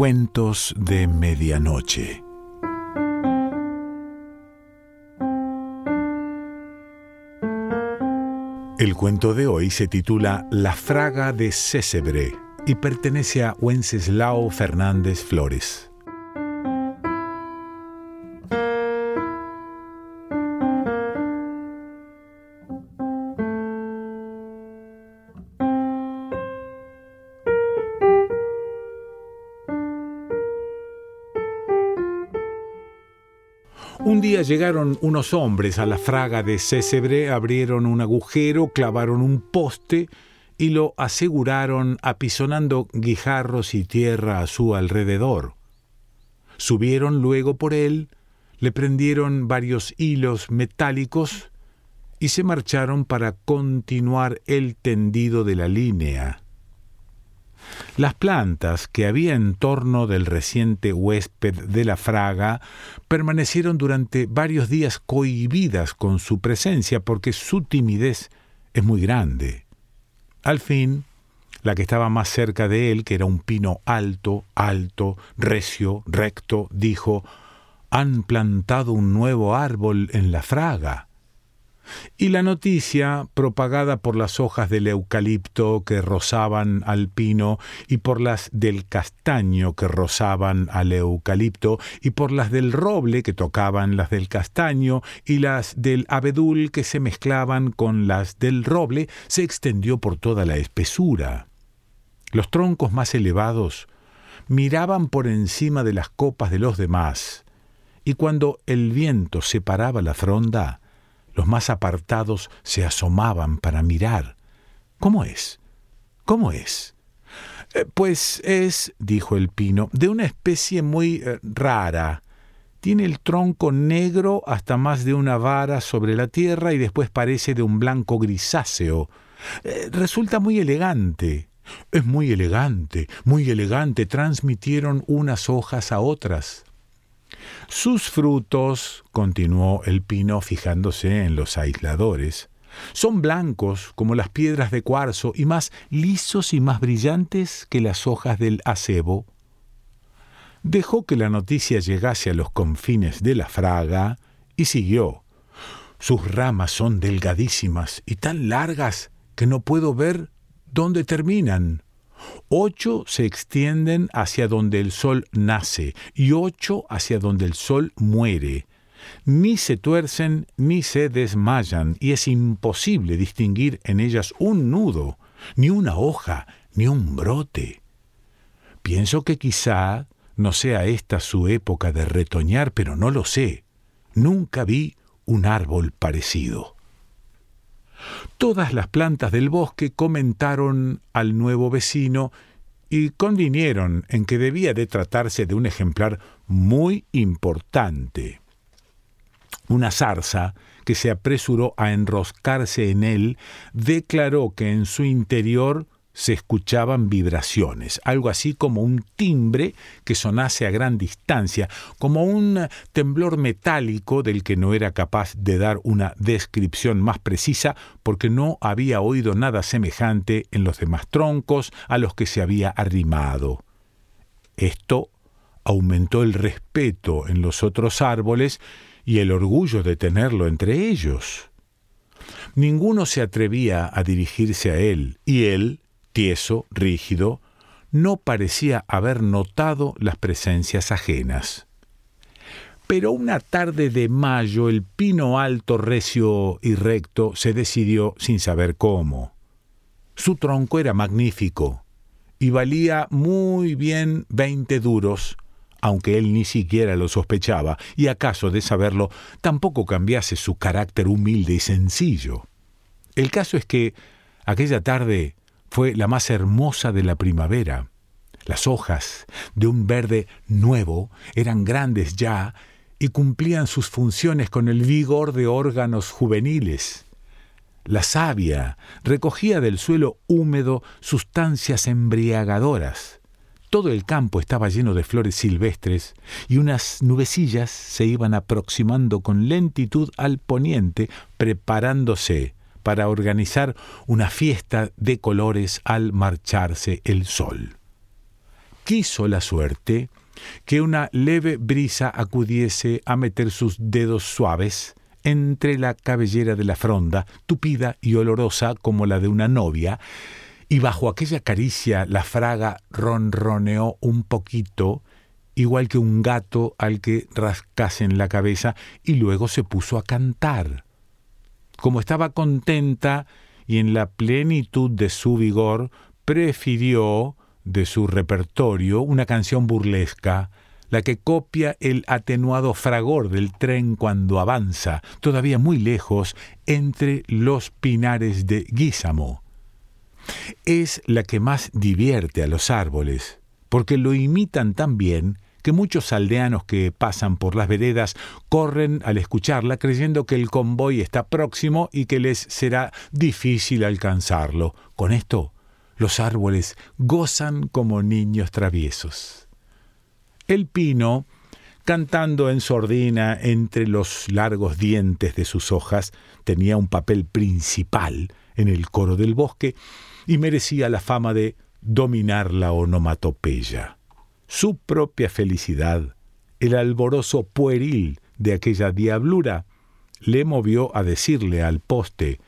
Cuentos de Medianoche. El cuento de hoy se titula La Fraga de Césebre y pertenece a Wenceslao Fernández Flores. Un día llegaron unos hombres a la fraga de Césebre, abrieron un agujero, clavaron un poste y lo aseguraron apisonando guijarros y tierra a su alrededor. Subieron luego por él, le prendieron varios hilos metálicos y se marcharon para continuar el tendido de la línea. Las plantas que había en torno del reciente huésped de la fraga permanecieron durante varios días cohibidas con su presencia porque su timidez es muy grande. Al fin, la que estaba más cerca de él, que era un pino alto, alto, recio, recto, dijo, Han plantado un nuevo árbol en la fraga. Y la noticia, propagada por las hojas del eucalipto que rozaban al pino, y por las del castaño que rozaban al eucalipto, y por las del roble que tocaban las del castaño, y las del abedul que se mezclaban con las del roble, se extendió por toda la espesura. Los troncos más elevados miraban por encima de las copas de los demás, y cuando el viento separaba la fronda, los más apartados se asomaban para mirar. ¿Cómo es? ¿Cómo es? Eh, pues es, dijo el pino, de una especie muy eh, rara. Tiene el tronco negro hasta más de una vara sobre la tierra y después parece de un blanco grisáceo. Eh, resulta muy elegante. Es muy elegante, muy elegante, transmitieron unas hojas a otras. Sus frutos, continuó el pino fijándose en los aisladores, son blancos como las piedras de cuarzo y más lisos y más brillantes que las hojas del acebo. Dejó que la noticia llegase a los confines de la fraga y siguió. Sus ramas son delgadísimas y tan largas que no puedo ver dónde terminan. Ocho se extienden hacia donde el sol nace y ocho hacia donde el sol muere. Ni se tuercen ni se desmayan, y es imposible distinguir en ellas un nudo, ni una hoja, ni un brote. Pienso que quizá no sea esta su época de retoñar, pero no lo sé. Nunca vi un árbol parecido. Todas las plantas del bosque comentaron al nuevo vecino y convinieron en que debía de tratarse de un ejemplar muy importante. Una zarza, que se apresuró a enroscarse en él, declaró que en su interior se escuchaban vibraciones, algo así como un timbre que sonase a gran distancia, como un temblor metálico del que no era capaz de dar una descripción más precisa porque no había oído nada semejante en los demás troncos a los que se había arrimado. Esto aumentó el respeto en los otros árboles y el orgullo de tenerlo entre ellos. Ninguno se atrevía a dirigirse a él, y él, tieso, rígido, no parecía haber notado las presencias ajenas. Pero una tarde de mayo el pino alto, recio y recto se decidió sin saber cómo. Su tronco era magnífico y valía muy bien veinte duros, aunque él ni siquiera lo sospechaba, y acaso de saberlo tampoco cambiase su carácter humilde y sencillo. El caso es que aquella tarde fue la más hermosa de la primavera. Las hojas, de un verde nuevo, eran grandes ya y cumplían sus funciones con el vigor de órganos juveniles. La savia recogía del suelo húmedo sustancias embriagadoras. Todo el campo estaba lleno de flores silvestres y unas nubecillas se iban aproximando con lentitud al poniente, preparándose para organizar una fiesta de colores al marcharse el sol. quiso la suerte que una leve brisa acudiese a meter sus dedos suaves entre la cabellera de la fronda, tupida y olorosa como la de una novia, y bajo aquella caricia la fraga ronroneó un poquito, igual que un gato al que rascasen la cabeza, y luego se puso a cantar. Como estaba contenta y en la plenitud de su vigor, prefirió de su repertorio una canción burlesca, la que copia el atenuado fragor del tren cuando avanza, todavía muy lejos, entre los pinares de Guísamo. Es la que más divierte a los árboles, porque lo imitan tan bien que muchos aldeanos que pasan por las veredas corren al escucharla creyendo que el convoy está próximo y que les será difícil alcanzarlo. Con esto, los árboles gozan como niños traviesos. El pino, cantando en sordina entre los largos dientes de sus hojas, tenía un papel principal en el coro del bosque y merecía la fama de dominar la onomatopeya. Su propia felicidad, el alborozo pueril de aquella diablura, le movió a decirle al poste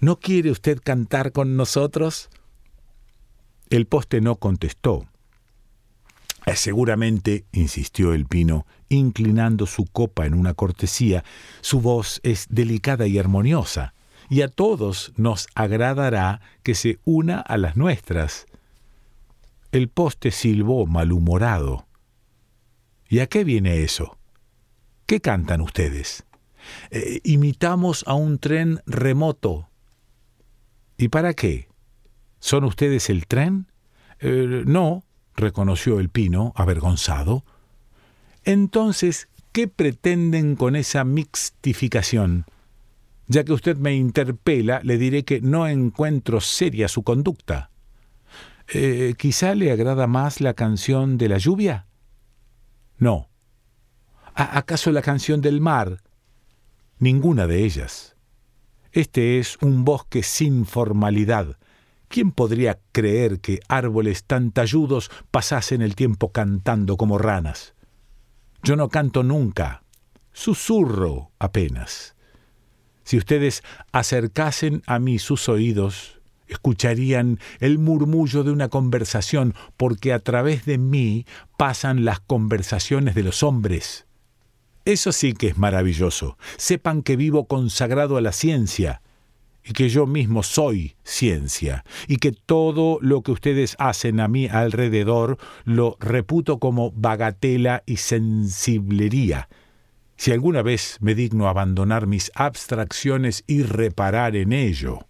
¿No quiere usted cantar con nosotros? El poste no contestó, eh, seguramente, insistió el pino, inclinando su copa en una cortesía, su voz es delicada y armoniosa, y a todos nos agradará que se una a las nuestras. El poste silbó malhumorado. ¿Y a qué viene eso? ¿Qué cantan ustedes? Eh, imitamos a un tren remoto. ¿Y para qué? ¿Son ustedes el tren? Eh, no, reconoció el pino, avergonzado. Entonces, ¿qué pretenden con esa mixtificación? Ya que usted me interpela, le diré que no encuentro seria su conducta. Eh, ¿Quizá le agrada más la canción de la lluvia? No. ¿Acaso la canción del mar? Ninguna de ellas. Este es un bosque sin formalidad, ¿Quién podría creer que árboles tan talludos pasasen el tiempo cantando como ranas? Yo no canto nunca, susurro apenas. Si ustedes acercasen a mí sus oídos, escucharían el murmullo de una conversación, porque a través de mí pasan las conversaciones de los hombres. Eso sí que es maravilloso. Sepan que vivo consagrado a la ciencia, y que yo mismo soy ciencia, y que todo lo que ustedes hacen a mi alrededor lo reputo como bagatela y sensiblería. Si alguna vez me digno abandonar mis abstracciones y reparar en ello.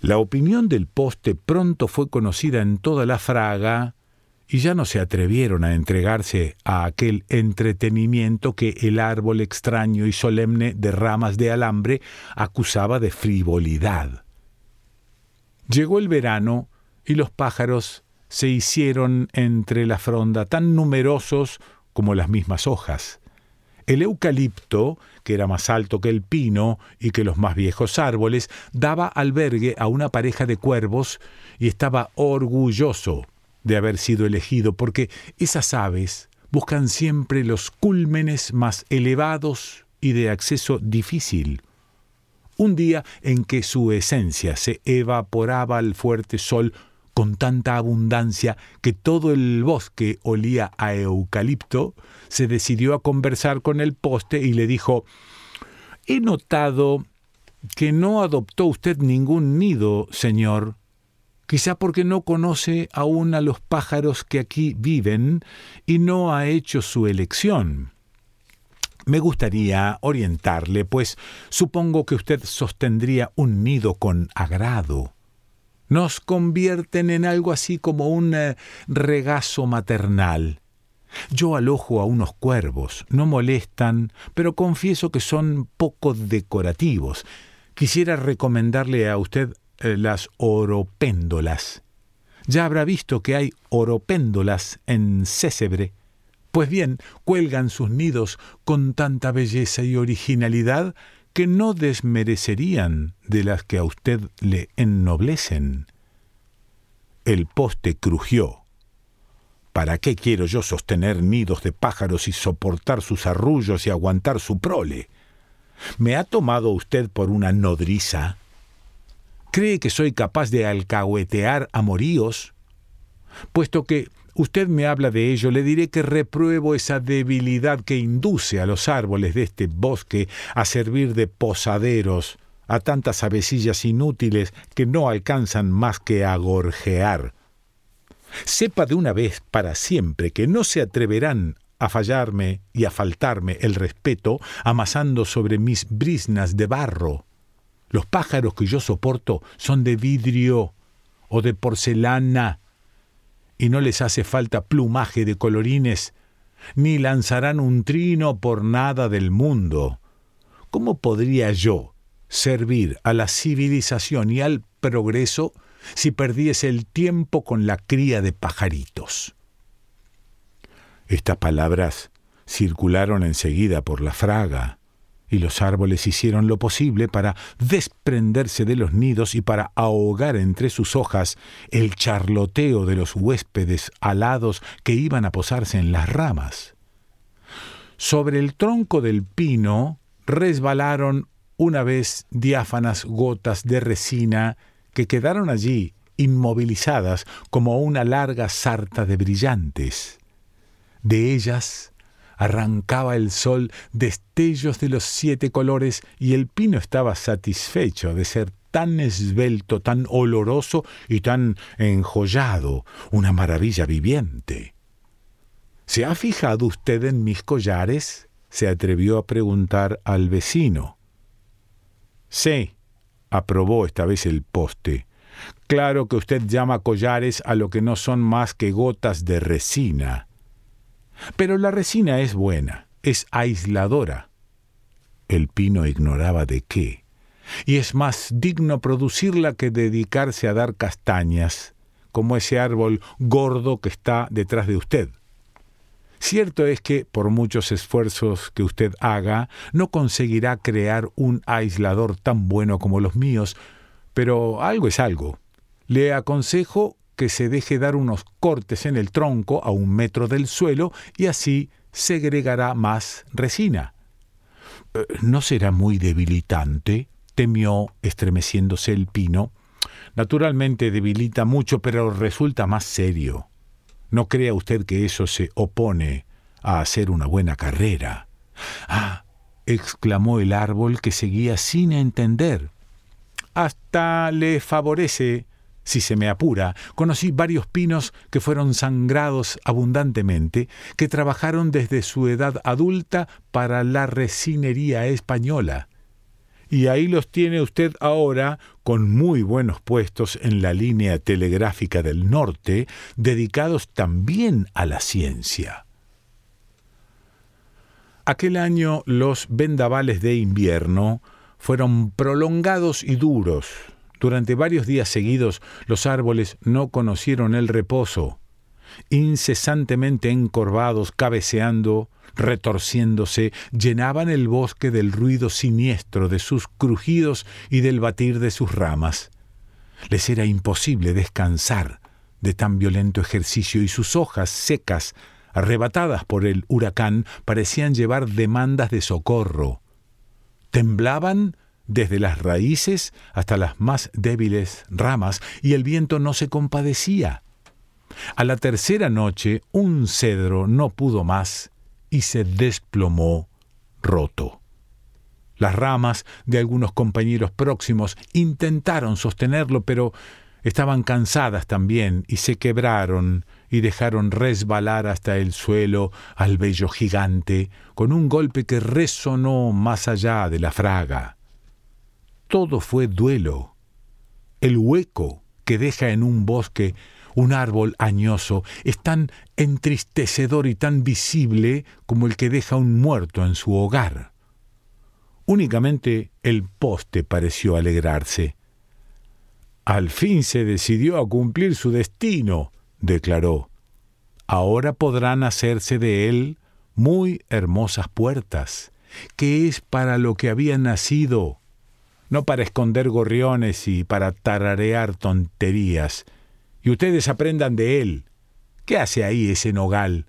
La opinión del poste pronto fue conocida en toda la fraga, y ya no se atrevieron a entregarse a aquel entretenimiento que el árbol extraño y solemne de ramas de alambre acusaba de frivolidad. Llegó el verano y los pájaros se hicieron entre la fronda tan numerosos como las mismas hojas. El eucalipto, que era más alto que el pino y que los más viejos árboles, daba albergue a una pareja de cuervos y estaba orgulloso de haber sido elegido, porque esas aves buscan siempre los cúlmenes más elevados y de acceso difícil. Un día en que su esencia se evaporaba al fuerte sol con tanta abundancia que todo el bosque olía a eucalipto, se decidió a conversar con el poste y le dijo He notado que no adoptó usted ningún nido, señor, quizá porque no conoce aún a los pájaros que aquí viven y no ha hecho su elección. Me gustaría orientarle, pues supongo que usted sostendría un nido con agrado. Nos convierten en algo así como un eh, regazo maternal. Yo alojo a unos cuervos, no molestan, pero confieso que son poco decorativos. Quisiera recomendarle a usted eh, las oropéndolas. Ya habrá visto que hay oropéndolas en Césebre. Pues bien, cuelgan sus nidos con tanta belleza y originalidad que no desmerecerían de las que a usted le ennoblecen. El poste crujió. ¿Para qué quiero yo sostener nidos de pájaros y soportar sus arrullos y aguantar su prole? ¿Me ha tomado usted por una nodriza? ¿Cree que soy capaz de alcahuetear amoríos? Puesto que usted me habla de ello, le diré que repruebo esa debilidad que induce a los árboles de este bosque a servir de posaderos a tantas avecillas inútiles que no alcanzan más que a gorjear. Sepa de una vez para siempre que no se atreverán a fallarme y a faltarme el respeto amasando sobre mis brisnas de barro. Los pájaros que yo soporto son de vidrio o de porcelana, y no les hace falta plumaje de colorines, ni lanzarán un trino por nada del mundo. ¿Cómo podría yo servir a la civilización y al progreso si perdiese el tiempo con la cría de pajaritos? Estas palabras circularon enseguida por la fraga, y los árboles hicieron lo posible para desprenderse de los nidos y para ahogar entre sus hojas el charloteo de los huéspedes alados que iban a posarse en las ramas. Sobre el tronco del pino resbalaron una vez diáfanas gotas de resina que quedaron allí inmovilizadas como una larga sarta de brillantes. De ellas arrancaba el sol destellos de los siete colores y el pino estaba satisfecho de ser tan esbelto, tan oloroso y tan enjollado, una maravilla viviente. ¿Se ha fijado usted en mis collares? se atrevió a preguntar al vecino. Sí, aprobó esta vez el poste. Claro que usted llama collares a lo que no son más que gotas de resina. Pero la resina es buena, es aisladora. El pino ignoraba de qué, y es más digno producirla que dedicarse a dar castañas, como ese árbol gordo que está detrás de usted. Cierto es que, por muchos esfuerzos que usted haga, no conseguirá crear un aislador tan bueno como los míos, pero algo es algo. Le aconsejo que se deje dar unos cortes en el tronco a un metro del suelo y así segregará más resina. Eh, ¿No será muy debilitante? temió, estremeciéndose el pino. Naturalmente debilita mucho, pero resulta más serio. No crea usted que eso se opone a hacer una buena carrera. Ah, exclamó el árbol que seguía sin entender. Hasta le favorece si se me apura, conocí varios pinos que fueron sangrados abundantemente, que trabajaron desde su edad adulta para la resinería española. Y ahí los tiene usted ahora con muy buenos puestos en la línea telegráfica del norte, dedicados también a la ciencia. Aquel año los vendavales de invierno fueron prolongados y duros, durante varios días seguidos los árboles no conocieron el reposo. Incesantemente encorvados, cabeceando, retorciéndose, llenaban el bosque del ruido siniestro de sus crujidos y del batir de sus ramas. Les era imposible descansar de tan violento ejercicio y sus hojas secas, arrebatadas por el huracán, parecían llevar demandas de socorro. Temblaban desde las raíces hasta las más débiles ramas, y el viento no se compadecía. A la tercera noche un cedro no pudo más y se desplomó roto. Las ramas de algunos compañeros próximos intentaron sostenerlo, pero estaban cansadas también y se quebraron y dejaron resbalar hasta el suelo al bello gigante con un golpe que resonó más allá de la fraga todo fue duelo. El hueco que deja en un bosque un árbol añoso es tan entristecedor y tan visible como el que deja un muerto en su hogar. Únicamente el poste pareció alegrarse. Al fin se decidió a cumplir su destino, declaró. Ahora podrán hacerse de él muy hermosas puertas, que es para lo que había nacido no para esconder gorriones y para tararear tonterías, y ustedes aprendan de él. ¿Qué hace ahí ese nogal?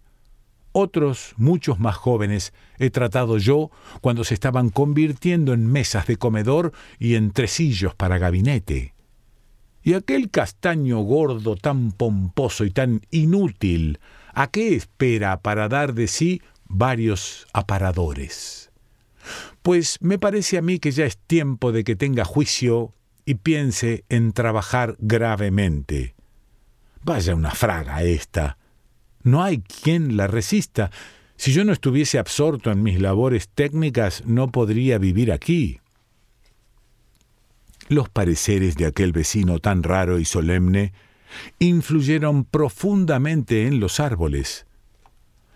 Otros, muchos más jóvenes, he tratado yo cuando se estaban convirtiendo en mesas de comedor y en tresillos para gabinete. Y aquel castaño gordo tan pomposo y tan inútil, ¿a qué espera para dar de sí varios aparadores? Pues me parece a mí que ya es tiempo de que tenga juicio y piense en trabajar gravemente. Vaya una fraga esta. No hay quien la resista. Si yo no estuviese absorto en mis labores técnicas, no podría vivir aquí. Los pareceres de aquel vecino tan raro y solemne influyeron profundamente en los árboles.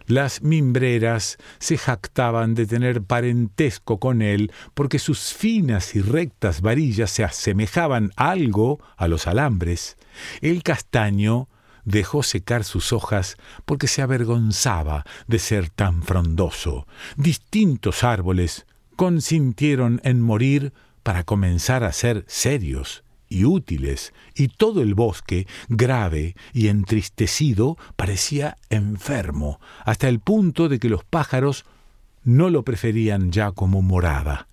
Las mimbreras se jactaban de tener parentesco con él porque sus finas y rectas varillas se asemejaban algo a los alambres. El castaño dejó secar sus hojas porque se avergonzaba de ser tan frondoso. Distintos árboles consintieron en morir para comenzar a ser serios y útiles, y todo el bosque, grave y entristecido, parecía enfermo, hasta el punto de que los pájaros no lo preferían ya como morada.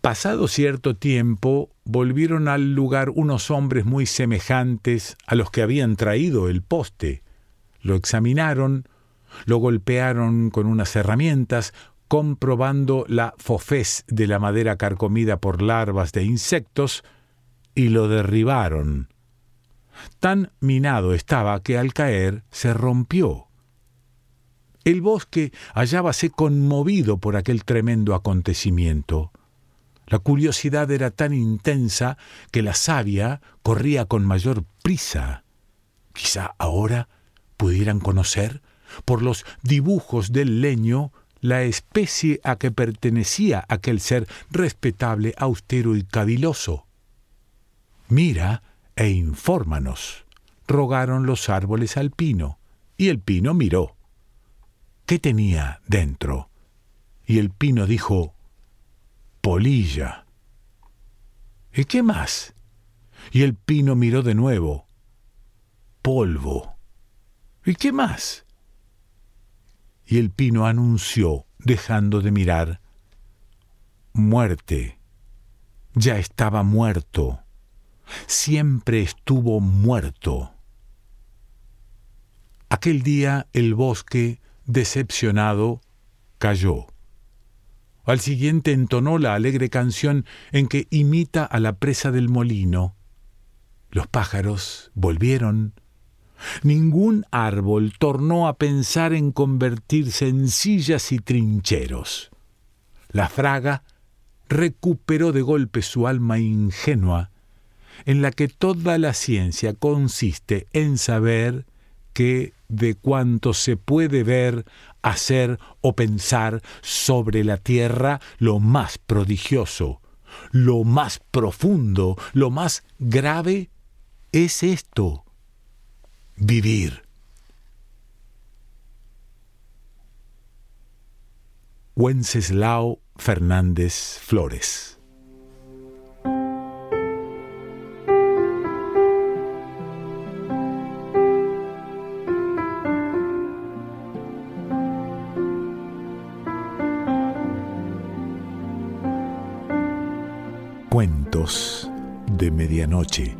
Pasado cierto tiempo, volvieron al lugar unos hombres muy semejantes a los que habían traído el poste. Lo examinaron, lo golpearon con unas herramientas, comprobando la fofez de la madera carcomida por larvas de insectos, y lo derribaron. Tan minado estaba que al caer se rompió. El bosque hallábase conmovido por aquel tremendo acontecimiento. La curiosidad era tan intensa que la savia corría con mayor prisa. Quizá ahora pudieran conocer, por los dibujos del leño, la especie a que pertenecía aquel ser respetable, austero y caviloso. Mira e infórmanos, rogaron los árboles al pino, y el pino miró. ¿Qué tenía dentro? Y el pino dijo, polilla. ¿Y qué más? Y el pino miró de nuevo. Polvo. ¿Y qué más? Y el pino anunció, dejando de mirar, muerte. Ya estaba muerto. Siempre estuvo muerto. Aquel día el bosque, decepcionado, cayó. Al siguiente entonó la alegre canción en que imita a la presa del molino. Los pájaros volvieron. Ningún árbol tornó a pensar en convertirse en sillas y trincheros. La fraga recuperó de golpe su alma ingenua, en la que toda la ciencia consiste en saber que de cuanto se puede ver, hacer o pensar sobre la tierra, lo más prodigioso, lo más profundo, lo más grave, es esto, vivir. Wenceslao Fernández Flores Cuentos de Medianoche.